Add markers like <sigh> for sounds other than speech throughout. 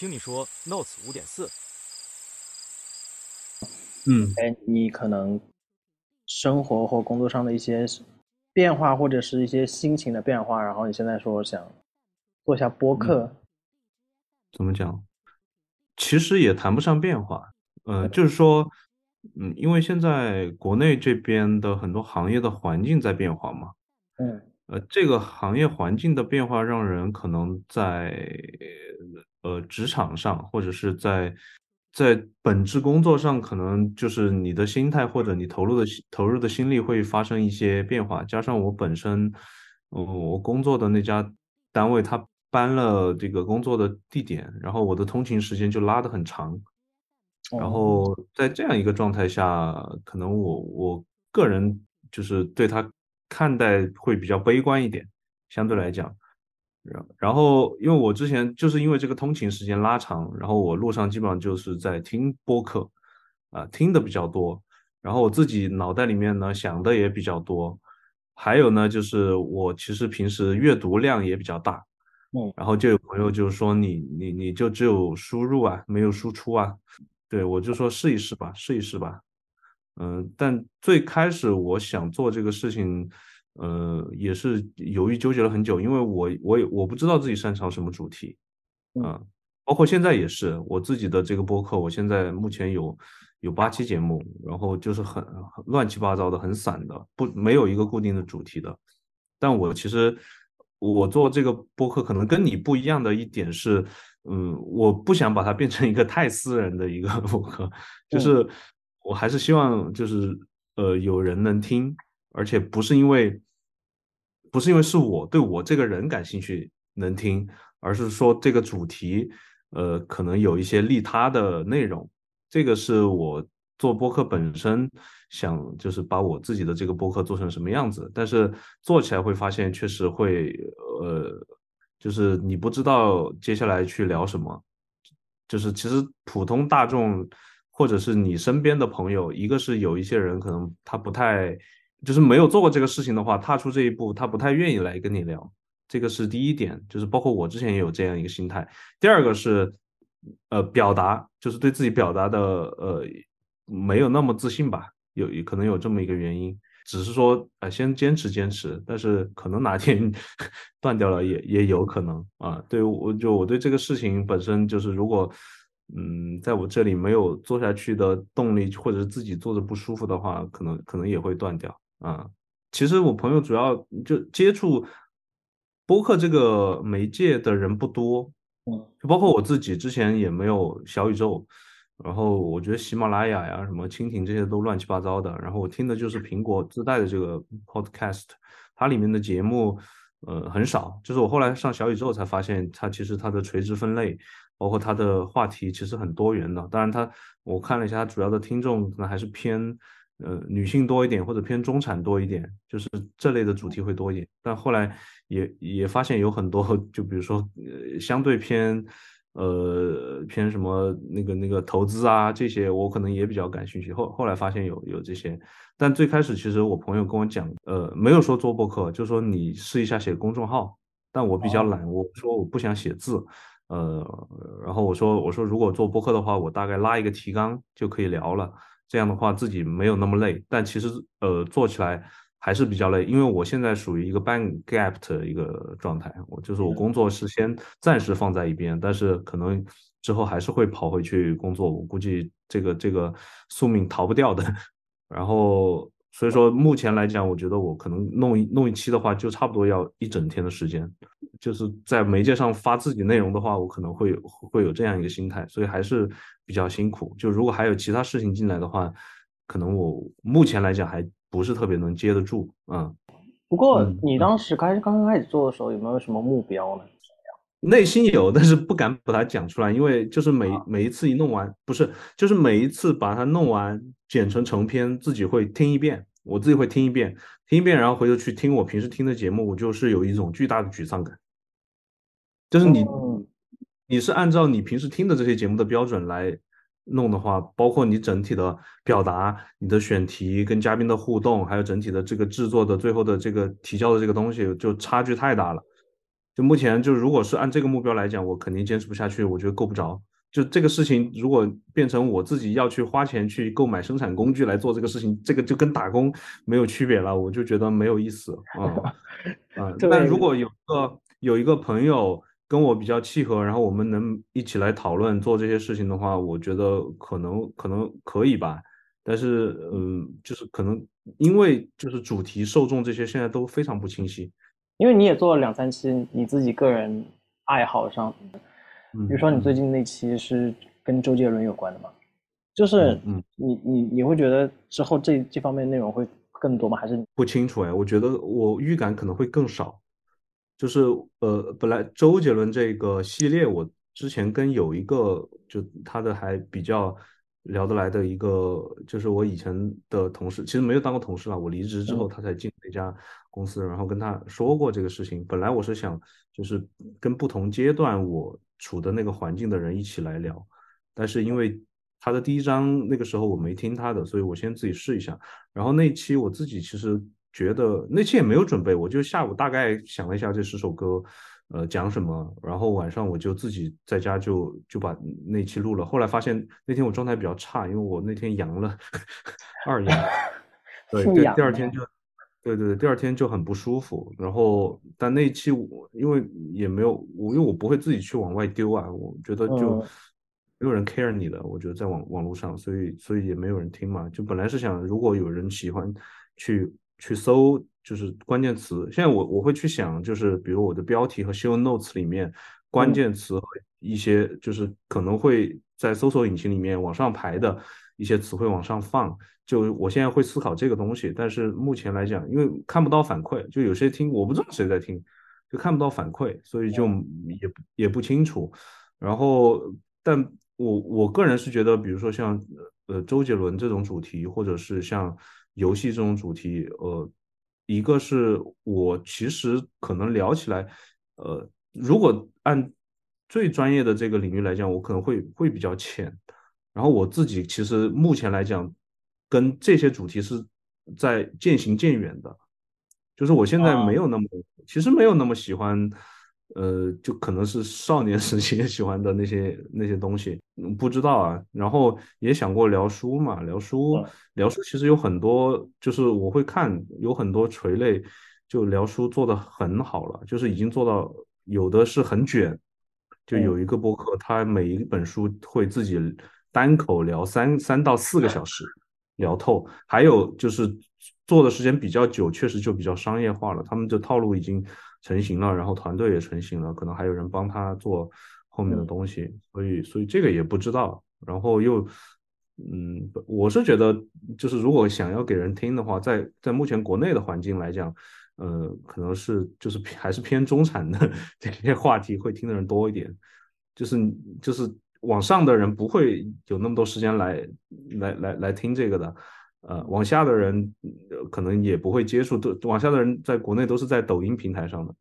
听你说 Notes 五点四，嗯，哎，你可能生活或工作上的一些变化，或者是一些心情的变化，然后你现在说想做一下播客，怎么讲？其实也谈不上变化，呃，就是说，嗯，因为现在国内这边的很多行业的环境在变化嘛，嗯呃，这个行业环境的变化，让人可能在呃职场上，或者是在在本质工作上，可能就是你的心态或者你投入的投入的心力会发生一些变化。加上我本身，嗯、我工作的那家单位他搬了这个工作的地点，然后我的通勤时间就拉得很长。然哦后在这样一个状态下，可能我我个人就是对他看待会比较悲观一点，相对来讲。然然后，因为我之前就是因为这个通勤时间拉长，然后我路上基本上就是在听播客，啊、听的比较多。然后我自己脑袋里面呢想的也比较多，还有呢就是我其实平时阅读量也比较大，嗯然后就有朋友就说你你你就只有输入啊，没有输出啊。对，我就说试一试吧，试一试吧。嗯，但最开始我想做这个事情，呃，也是犹豫纠结了很久，因为我我也我不知道自己擅长什么主题，嗯啊，包括现在也是我自己的这个播客，我现在目前有有八期节目，然后就是很很乱七八糟的，很散的，不没有一个固定的主题的。但我其实我做这个播客可能跟你不一样的一点是，嗯，我不想把它变成一个太私人的一个 <laughs> 播客，就是我还是希望就是呃有人能听，而且不是因为不是因为是我对我这个人感兴趣能听，而是说这个主题呃可能有一些利他的内容，这个是我做播客本身想就是把我自己的这个播客做成什么样子，但是做起来会发现确实会呃，就是你不知道接下来去聊什么，就是其实普通大众或者是你身边的朋友，一个是有一些人可能他不太就是没有做过这个事情的话，踏出这一步他不太愿意来跟你聊。这个是第一点，就是包括我之前也有这样一个心态。第二个是，呃，表达，就是对自己表达的，呃，没有那么自信吧，有可能有这么一个原因。只是说，呃，先坚持坚持，但是可能哪天 <laughs> 断掉了也也有可能啊。对我就我对这个事情本身就是，如果嗯，在我这里没有做下去的动力，或者是自己做着不舒服的话，可能可能也会断掉啊。其实我朋友主要就接触播客这个媒介的人不多，嗯就包括我自己之前也没有小宇宙，然后我觉得喜马拉雅呀、什么蜻蜓这些都乱七八糟的，然后我听的就是苹果自带的这个 Podcast，它里面的节目呃很少，就是我后来上小宇宙才发现，它其实它的垂直分类，包括它的话题其实很多元的。当然它我看了一下，它主要的听众可能还是偏呃女性多一点，或者偏中产多一点，就是这类的主题会多一点。但后来也也发现有很多，就比如说呃相对偏呃偏什么那个那个投资啊这些，我可能也比较感兴趣。后后来发现有有这些，但最开始其实我朋友跟我讲，呃没有说做博客，就说你试一下写公众号。但我比较懒，我说我不想写字，呃，然后我说我说如果做播客的话，我大概拉一个提纲就可以聊了，这样的话自己没有那么累。但其实呃做起来还是比较累，因为我现在属于一个半 gap 的一个状态，我就是我工作是先暂时放在一边，但是可能之后还是会跑回去工作，我估计这个这个宿命逃不掉的。<laughs> 然后所以说目前来讲，我觉得我可能弄一弄一期的话，就差不多要一整天的时间。就是在媒介上发自己内容的话，我可能会会有这样一个心态，所以还是比较辛苦。就如果还有其他事情进来的话，可能我目前来讲还不是特别能接得住。嗯，不过嗯你当时开刚刚开始做的时候，有没有什么目标呢？内心有，但是不敢把它讲出来，因为就是每每一次一弄完，不是，就是每一次把它弄完，剪成成片，自己会听一遍，我自己会听一遍，听一遍，然后回头去听我平时听的节目，我就是有一种巨大的沮丧感，就是你嗯你是按照你平时听的这些节目的标准来弄的话，包括你整体的表达、你的选题跟嘉宾的互动，还有整体的这个制作的最后的这个提交的这个东西，就差距太大了。就目前就如果是按这个目标来讲，我肯定坚持不下去，我觉得够不着。就这个事情，如果变成我自己要去花钱去购买生产工具来做这个事情，这个就跟打工没有区别了，我就觉得没有意思啊 <laughs> 啊。但如果有个有一个朋友跟我比较契合，然后我们能一起来讨论做这些事情的话，我觉得可能可能可以吧。但是嗯，就是可能因为就是主题受众这些现在都非常不清晰。因为你也做了两三期你自己个人爱好上。比如说，你最近那期是跟周杰伦有关的嘛？就是嗯，你你你会觉得之后这这方面内容会更多吗？还是不清楚哎？我觉得我预感可能会更少。就是呃，本来周杰伦这个系列，我之前跟有一个就他的还比较聊得来的一个，就是我以前的同事，其实没有当过同事了。我离职之后，他才进那家公司，然后跟他说过这个事情。本来我是想，就是跟不同阶段我。处的那个环境的人一起来聊，但是因为他的第一章那个时候我没听他的，所以我先自己试一下。然后那期我自己其实觉得那期也没有准备，我就下午大概想了一下这十首歌，呃，讲什么，然后晚上我就自己在家就就把那期录了。后来发现那天我状态比较差，因为我那天阳了，<laughs> 二阳，<laughs> 对，第第二天就。对对对，第二天就很不舒服。然后，但那一期我因为也没有我，因为我不会自己去往外丢啊。我觉得就没有人 care 你的，我觉得在网网络上，所以所以也没有人听嘛。就本来是想，如果有人喜欢去去搜，就是关键词。现在我我会去想，就是比如我的标题和 show notes 里面关键词和一些就是可能会在搜索引擎里面往上排的一些词汇往上放。就我现在会思考这个东西，但是目前来讲，因为看不到反馈，就有些听我不知道谁在听，就看不到反馈，所以就也也不清楚。然后，但我我个人是觉得，比如说像呃周杰伦这种主题，或者是像游戏这种主题，呃，一个是我其实可能聊起来，呃，如果按最专业的这个领域来讲，我可能会会比较浅。然后我自己其实目前来讲。跟这些主题是在渐行渐远的，就是我现在没有那么，其实没有那么喜欢，呃，就可能是少年时期 <laughs> 喜欢的那些那些东西，不知道啊。然后也想过聊书嘛，聊书聊书，其实有很多，就是我会看有很多垂类，就聊书做的很好了，就是已经做到有的是很卷，就有一个博客，他每一本书会自己单口聊三三到四个小时。聊透，还有就是做的时间比较久，确实就比较商业化了。他们的套路已经成型了，然后团队也成型了，可能还有人帮他做后面的东西，所以所以这个也不知道。然后又，嗯，我是觉得，就是如果想要给人听的话，在在目前国内的环境来讲，呃，可能是就是还是偏中产的 <laughs> 这些话题会听的人多一点，就是就是。往上的人不会有那么多时间来来来来听这个的，呃，往下的人可能也不会接触，都往下的人在国内都是在抖音平台上的，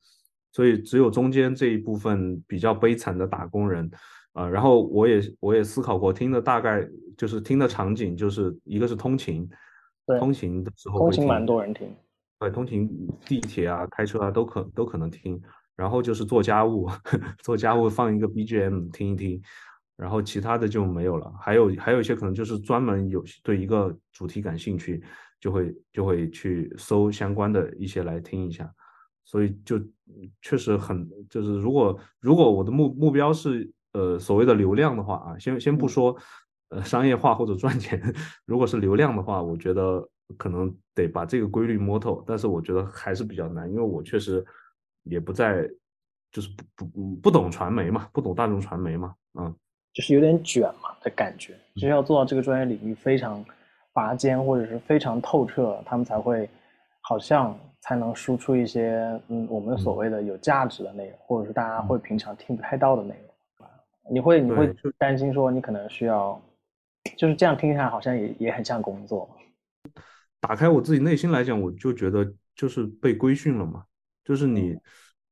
所以只有中间这一部分比较悲惨的打工人，啊，然后我也我也思考过，听的大概就是听的场景就是一个是通勤，通勤的时候通勤蛮多人听，对，通勤地铁啊、开车啊都可都可能听，然后就是做家务，<laughs> 做家务放一个 BGM 听一听。然后其他的就没有了，还有还有一些可能就是专门有对一个主题感兴趣，就会就会去搜相关的一些来听一下，所以就确实很就是如果如果我的目目标是呃所谓的流量的话啊，先先不说呃商业化或者赚钱，<laughs> 如果是流量的话，我觉得可能得把这个规律摸透，但是我觉得还是比较难，因为我确实也不在就是不不不懂传媒嘛，不懂大众传媒嘛，嗯。就是有点卷嘛的感觉，就是要做到这个专业领域非常拔尖或者是非常透彻，他们才会好像才能输出一些嗯我们所谓的有价值的内容，或者是大家会平常听不太到的内容。你会你会担心说你可能需要，就是这样听起来好像也也很像工作。打开我自己内心来讲，我就觉得就是被规训了嘛，就是你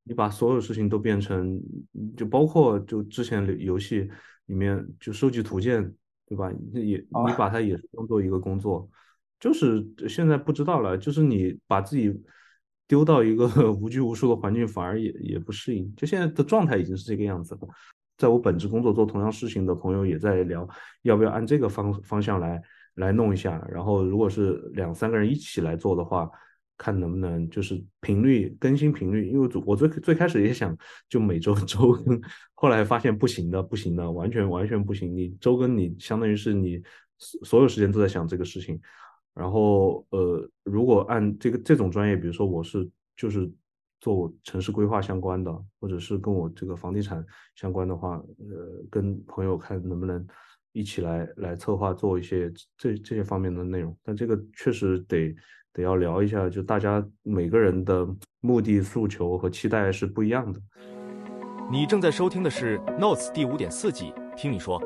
你把所有事情都变成，就包括就之前游戏。里面就收集图鉴，对吧？也你把它也当做一个工作，就是现在不知道了。就是你把自己丢到一个 <laughs> 无拘无束的环境，反而也也不适应。就现在的状态已经是这个样子了。在我本职工作做同样事情的朋友也在聊，要不要按这个方方向来来弄一下。然后如果是两三个人一起来做的话，看能不能就是频率更新频率，因为我最最开始也想就每周 <laughs> 周更，后来发现不行的，不行的，完全完全不行。你周更你相当于是你所有时间都在想这个事情。然后呃，如果按这个这种专业，比如说我是就是做城市规划相关的，或者是跟我这个房地产相关的话，呃，跟朋友看能不能一起来来策划做一些这这些方面的内容。但这个确实得得要聊一下，就大家每个人的目的诉求和期待是不一样的。你正在收听的是 Notes 第五点四季，听你说。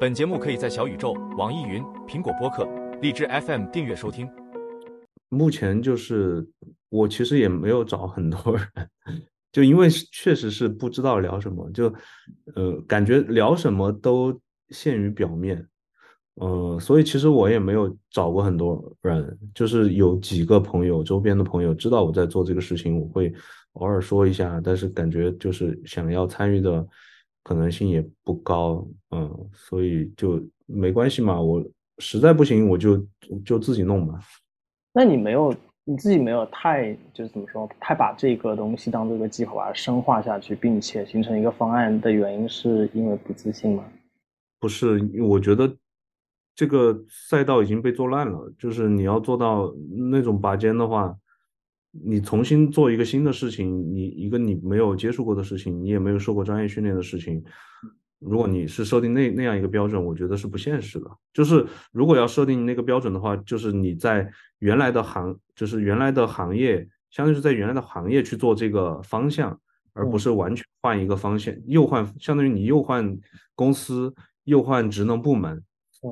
本节目可以在小宇宙、网易云、苹果播客。荔枝 FM 订阅收听。目前就是我其实也没有找很多人，就因为确实是不知道聊什么，就呃感觉聊什么都限于表面，呃，所以其实我也没有找过很多人，就是有几个朋友，周边的朋友知道我在做这个事情，我会偶尔说一下，但是感觉就是想要参与的可能性也不高，嗯，所以就没关系嘛，我。实在不行，我就就自己弄吧。那你没有你自己没有太就是怎么说，太把这个东西当做一个计划，深化下去，并且形成一个方案的原因，是因为不自信吗？不是，我觉得这个赛道已经被做烂了。就是你要做到那种拔尖的话，你重新做一个新的事情，你一个你没有接触过的事情，你也没有受过专业训练的事情。如果你是设定那那样一个标准，我觉得是不现实的。就是如果要设定那个标准的话，就是你在原来的行，就是原来的行业，相当于是在原来的行业去做这个方向，而不是完全换一个方向，又换，相当于你又换公司，又换职能部门，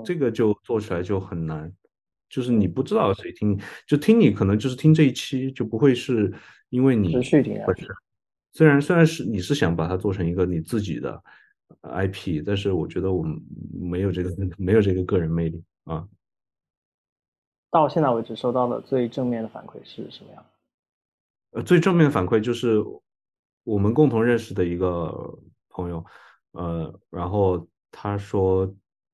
这个就做起来就很难。就是你不知道谁听，就听你可能就是听这一期，就不会是因为你本身，虽然虽然是你是想把它做成一个你自己的。IP，但是我觉得我们没有这个 <laughs> 没有这个个人魅力啊。到现在为止收到的最正面的反馈是什么样？呃，最正面的反馈就是我们共同认识的一个朋友，呃，然后他说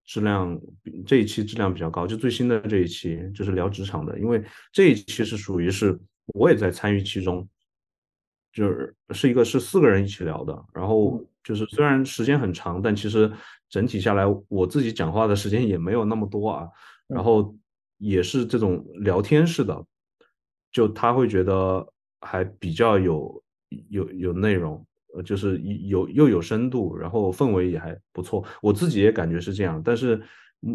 质量这一期质量比较高，就最新的这一期就是聊职场的，因为这一期是属于是我也在参与其中，就是是一个是四个人一起聊的，然后。就是虽然时间很长，但其实整体下来，我自己讲话的时间也没有那么多啊。然后也是这种聊天式的，就他会觉得还比较有有有内容，呃，就是有又有深度，然后氛围也还不错。我自己也感觉是这样。但是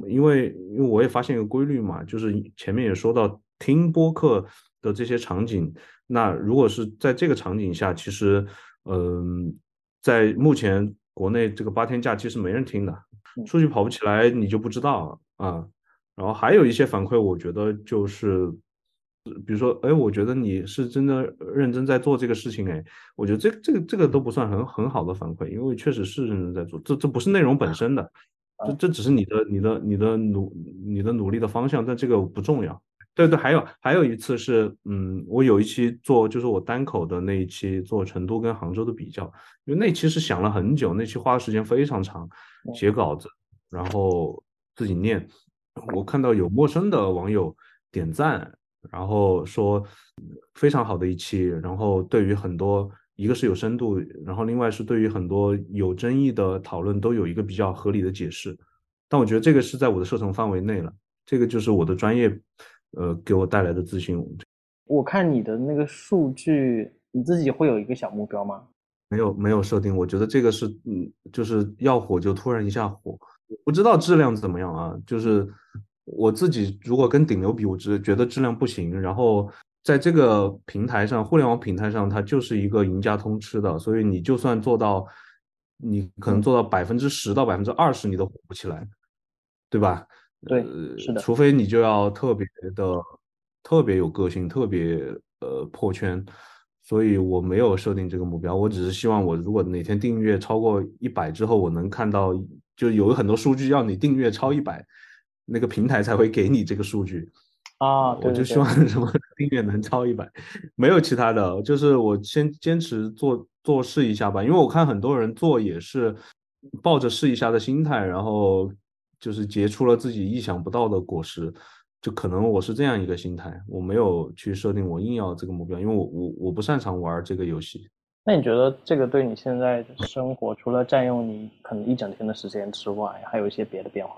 因为因为我也发现一个规律嘛，就是前面也说到听播客的这些场景，那如果是在这个场景下，其实嗯。在目前国内这个八天假期是没人听的，数据跑不起来你就不知道啊。然后还有一些反馈，我觉得就是，比如说，哎，我觉得你是真的认真在做这个事情，哎，我觉得这这个这个都不算很很好的反馈，因为确实是认真在做，这这不是内容本身的，这这只是你的你的你的努你的努力的方向，但这个不重要。对对，还有还有一次是，嗯，我有一期做，就是我单口的那一期做成都跟杭州的比较，因为那期是想了很久，那期花的时间非常长，写稿子，然后自己念。我看到有陌生的网友点赞，然后说非常好的一期，然后对于很多一个是有深度，然后另外是对于很多有争议的讨论都有一个比较合理的解释。但我觉得这个是在我的射程范围内了，这个就是我的专业。呃，给我带来的自信。我看你的那个数据，你自己会有一个小目标吗？没有，没有设定。我觉得这个是，嗯，就是要火就突然一下火，不知道质量怎么样啊。就是我自己如果跟顶流比，我只觉得质量不行。然后在这个平台上，互联网平台上，它就是一个赢家通吃的，所以你就算做到，你可能做到百分之十到百分之二十，你都火不起来，对吧？对，是的，除非你就要特别的、特别有个性、特别呃破圈，所以我没有设定这个目标。我只是希望我如果哪天订阅超过一百之后，我能看到，就有很多数据要你订阅超一百，那个平台才会给你这个数据。啊，我就希望什么 <laughs> 订阅能超一百，没有其他的，就是我先坚持做做试一下吧，因为我看很多人做也是抱着试一下的心态，然后就是结出了自己意想不到的果实，就可能我是这样一个心态，我没有去设定我硬要这个目标，因为我我我不擅长玩这个游戏。那你觉得这个对你现在的生活，除了占用你可能一整天的时间之外，还有一些别的变化？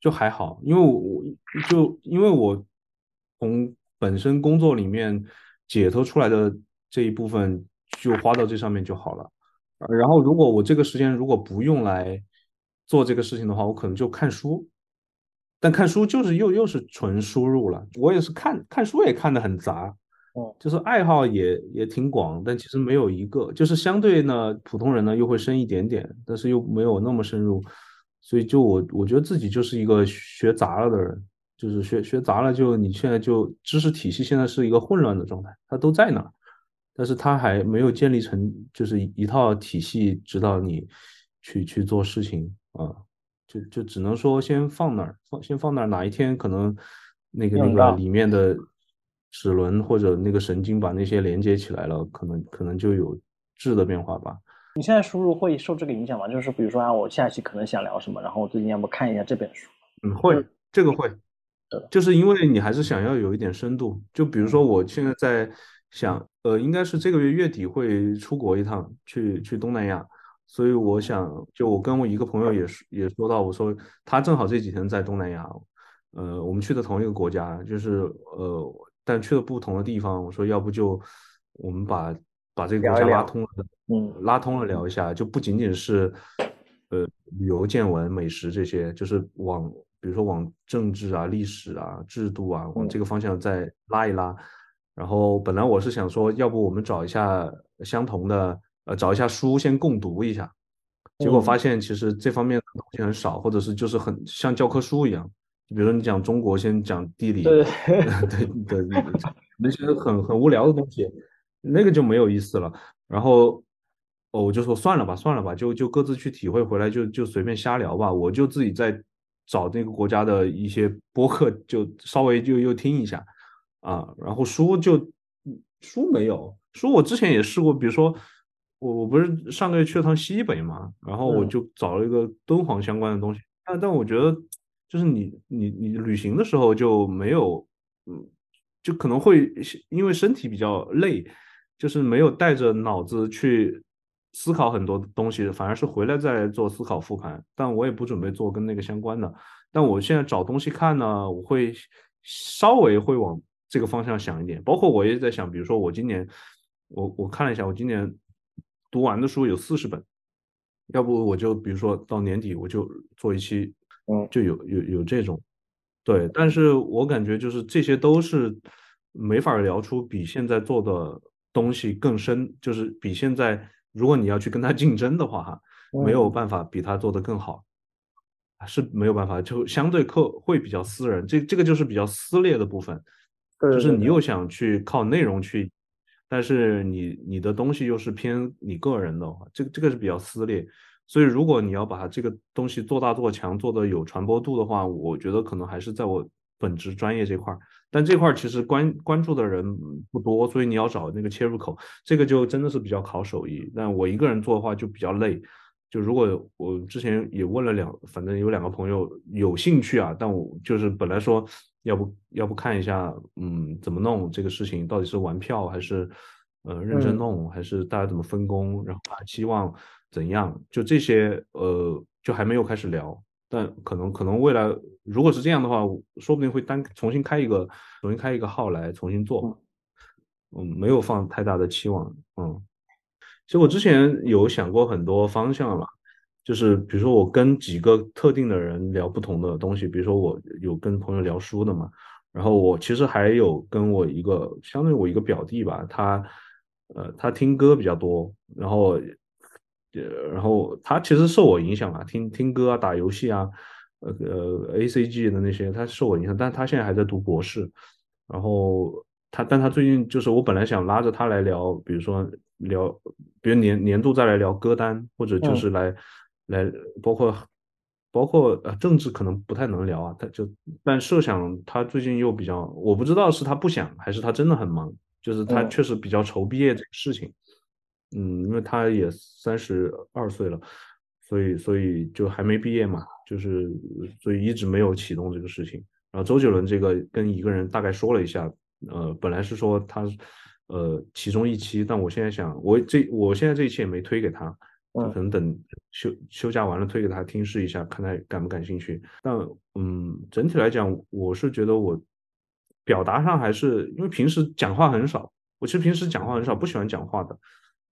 就还好，因为我就因为我从本身工作里面解脱出来的这一部分就花到这上面就好了。然后如果我这个时间如果不用来做这个事情的话，我可能就看书。但看书就是又又是纯输入了。我也是看看书也看得很杂，嗯，就是爱好也也挺广，但其实没有一个就是相对呢普通人呢又会深一点点，但是又没有那么深入。所以就我我觉得自己就是一个学杂了的人，就是学学杂了，就你现在就知识体系现在是一个混乱的状态，它都在那儿，但是它还没有建立成就是一套体系指导你去去做事情啊，就就只能说先放那儿，放先放那儿，哪一天可能那个那个里面的齿轮或者那个神经把那些连接起来了，可能可能就有质的变化吧。你现在输入会受这个影响吗？就是比如说啊，我下期可能想聊什么，然后我最近要不看一下这本书？嗯，会，这个会，就是因为你还是想要有一点深度。就比如说我现在在想，呃，应该是这个月月底会出国一趟，去去东南亚，所以我想，就我跟我一个朋友也也说到，我说他正好这几天在东南亚，呃，我们去的同一个国家，就是呃，但去了不同的地方。我说要不就我们把把这个国家拉通了。嗯，拉通了聊一下，就不仅仅是，呃，旅游见闻、美食这些，就是往，比如说往政治啊、历史啊、制度啊，往这个方向再拉一拉。然后本来我是想说，要不我们找一下相同的，呃，找一下书先共读一下。结果发现其实这方面的东西很少，或者是就是很像教科书一样。比如说你讲中国，先讲地理，<laughs> 对对对，那些很很无聊的东西，那个就没有意思了。然后。哦，我就说算了吧，算了吧，就就各自去体会，回来就就随便瞎聊吧。我就自己在找那个国家的一些播客，就稍微就又听一下啊。然后书就书没有书，我之前也试过，比如说我我不是上个月去了趟西北嘛，然后我就找了一个敦煌相关的东西。但但我觉得就是你你你旅行的时候就没有，嗯，就可能会因为身体比较累，就是没有带着脑子去。思考很多东西，反而是回来再做思考复盘。但我也不准备做跟那个相关的。但我现在找东西看呢，我会稍微会往这个方向想一点。包括我也在想，比如说我今年，我我看了一下，我今年读完的书有四十本，要不我就比如说到年底我就做一期，嗯，就有有有这种，对。但是我感觉就是这些都是没法聊出比现在做的东西更深，就是比现在。如果你要去跟他 <laughs> 竞争的话，哈，没有办法比他做的更好，是没有办法，就相对客会比较私人，这这个就是比较撕裂的部分，就是你又。想去靠内容去，但是你你的东西又是偏你个人的话，这个这个是比较撕裂，所以如果你要把这个东西做大做强，做的有传播度的话，我觉得可能还是在我本职专业这块儿。但这块儿其实关关注的人不多，所以你要找那个切入口，这个就真的是比较考手艺。但我一个人做的话就比较累。就如果我之前也问了两，反正有两个朋友有兴趣啊，但我就是本来说要不要不看一下，嗯，怎么弄这个事情，到底是玩票还是呃认真弄，还是大家怎么分工，然后还期望怎样，就这些呃就还没有开始聊。但可能可能未来如果是这样的话，说不定会单重新开一个重新开一个号来重新做，嗯，没有放太大的期望，嗯，其实我之前有想过很多方向嘛，就是比如说我跟几个特定的人聊不同的东西，比如说我有跟朋友聊书的嘛，然后我其实还有跟我一个相当于我一个表弟吧，他呃他听歌比较多，然后。呃，然后他其实受我影响啊，听听歌啊，打游戏啊，呃呃，A C G 的那些，他受我影响，但他现在还在读博士。然后他，但他最近就是我本来想拉着他来聊，比如说聊，比如年年度再来聊歌单，或者就是来来包括包括呃政治可能不太能聊啊，他就但设想他最近又比较，我不知道是他不想还是他真的很忙，就是他嗯确实比较愁毕业这个事情，嗯，因为他也三十二岁了，所以所以就还没毕业嘛，就是所以一直没有启动这个事情。然后周杰伦这个跟一个人大概说了一下，呃，本来是说他呃其中一期，但我现在想，我这我现在这一期也没推给他，可能等休休假完了推给他听试一下，看他感不感兴趣。但嗯，整体来讲，我是觉得我表达上还是因为平时讲话很少，我其实平时讲话很少，不喜欢讲话的，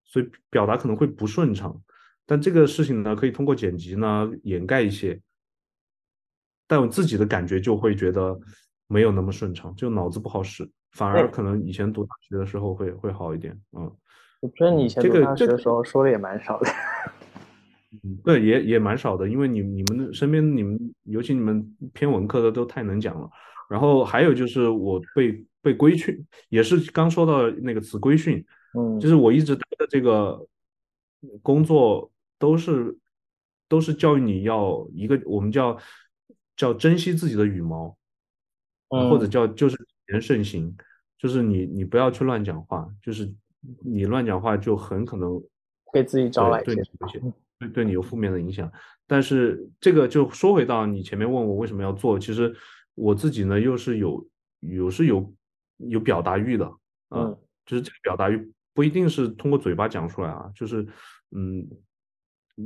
所以表达可能会不顺畅。但这个事情呢，可以通过剪辑呢掩盖一些，但我自己的感觉就会觉得没有那么顺畅，就脑子不好使，反而可能以前读大学的时候会会好一点。嗯，我觉得你以前读大学的时候说的也蛮少的。<laughs> 嗯对，也也蛮少的，因为你你们身边你们尤其你们偏文科的都太能讲了。然后还有就是我被被规训，也是刚说到那个词规训，嗯，就是我一直待的这个工作都是都是教育你要一个我们叫叫珍惜自己的羽毛，嗯或者叫就是言慎行，就是你你不要去乱讲话，就是你乱讲话就很可能给自己招来对对你有些对对你有负面的影响。但是这个就说回到你前面问我为什么要做，其实我自己呢又是有有是有有表达欲的啊，嗯。就是这个表达欲不一定是通过嘴巴讲出来啊，就是嗯，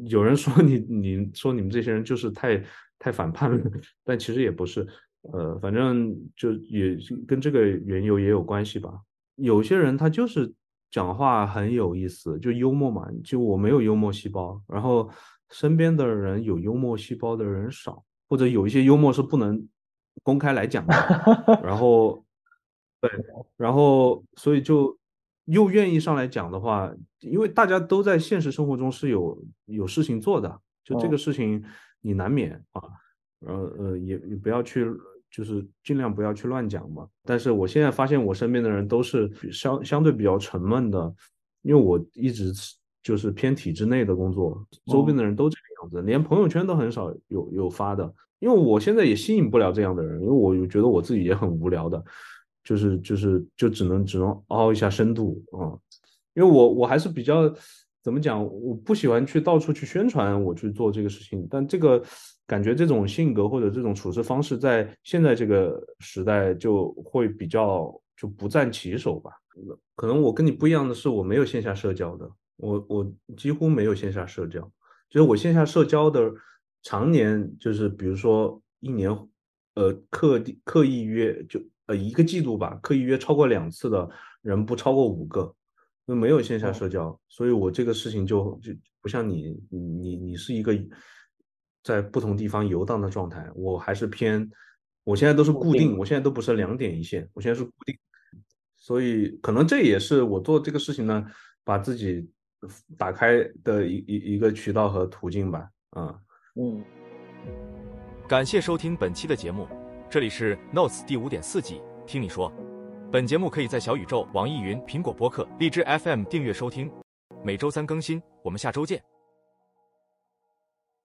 有人说你你说你们这些人就是太太反叛了，但其实也不是，呃，反正就也是跟这个缘由也有关系吧。有些人他就是讲话很有意思，就幽默嘛，就我没有幽默细胞，然后身边的人有幽默细胞的人少，或者有一些幽默是不能公开来讲的，<laughs> 然后对，然后所以就又愿意上来讲的话，因为大家都在现实生活中是有有事情做的，就这个事情你难免啊，呃呃也也不要去，就是尽量不要去乱讲嘛。但是我现在发现我身边的人都是相相对比较沉闷的，因为我一直就是偏体制内的工作，周边的人都这个样子，连朋友圈都很少有有发的。因为我现在也吸引不了这样的人，因为我觉得我自己也很无聊的，就是就是就只能只能凹一下深度啊、因为我我还是比较怎么讲，我不喜欢去到处去宣传我去做这个事情，但这个感觉这种性格或者这种处事方式在现在这个时代就会比较就不占其手吧。可能我跟你不一样的是，我没有线下社交的，我我几乎没有线下社交，就是我线下社交的常年就是比如说一年，呃，刻地刻意约就呃一个季度吧，刻意约超过两次的人不超过五个，那没有线下社交，所以我这个事情就就不像你你你你是一个在不同地方游荡的状态，我还是偏，我现在都是固定，我现在都不是两点一线，我现在是固定。所以可能这也是我做这个事情呢，把自己打开的一一一个渠道和途径吧，啊、嗯，感谢收听本期的节目，这里是 Notes 第五点四季，听你说。本节目可以在小宇宙、网易云、苹果播客、荔枝 FM 订阅收听，每周三更新。我们下周见。